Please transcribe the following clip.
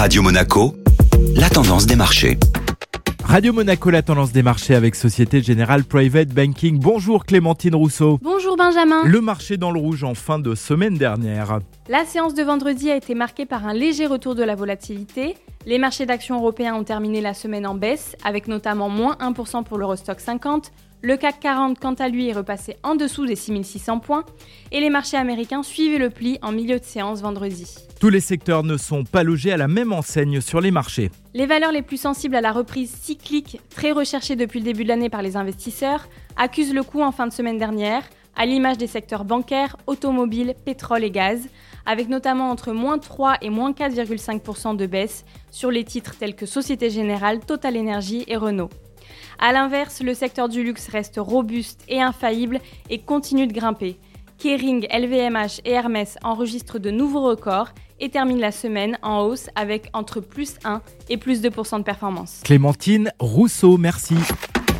Radio Monaco, la tendance des marchés. Radio Monaco, la tendance des marchés avec Société Générale Private Banking. Bonjour Clémentine Rousseau. Bonjour Benjamin. Le marché dans le rouge en fin de semaine dernière. La séance de vendredi a été marquée par un léger retour de la volatilité. Les marchés d'actions européens ont terminé la semaine en baisse, avec notamment moins 1% pour l'Eurostock 50, le CAC 40, quant à lui, est repassé en dessous des 6600 points et les marchés américains suivaient le pli en milieu de séance vendredi. Tous les secteurs ne sont pas logés à la même enseigne sur les marchés. Les valeurs les plus sensibles à la reprise cyclique, très recherchée depuis le début de l'année par les investisseurs, accusent le coup en fin de semaine dernière, à l'image des secteurs bancaires, automobiles, pétrole et gaz, avec notamment entre moins 3 et moins 4,5% de baisse sur les titres tels que Société Générale, Total Energy et Renault. A l'inverse, le secteur du luxe reste robuste et infaillible et continue de grimper. Kering, LVMH et Hermès enregistrent de nouveaux records et terminent la semaine en hausse avec entre plus 1 et plus 2% de performance. Clémentine Rousseau, merci.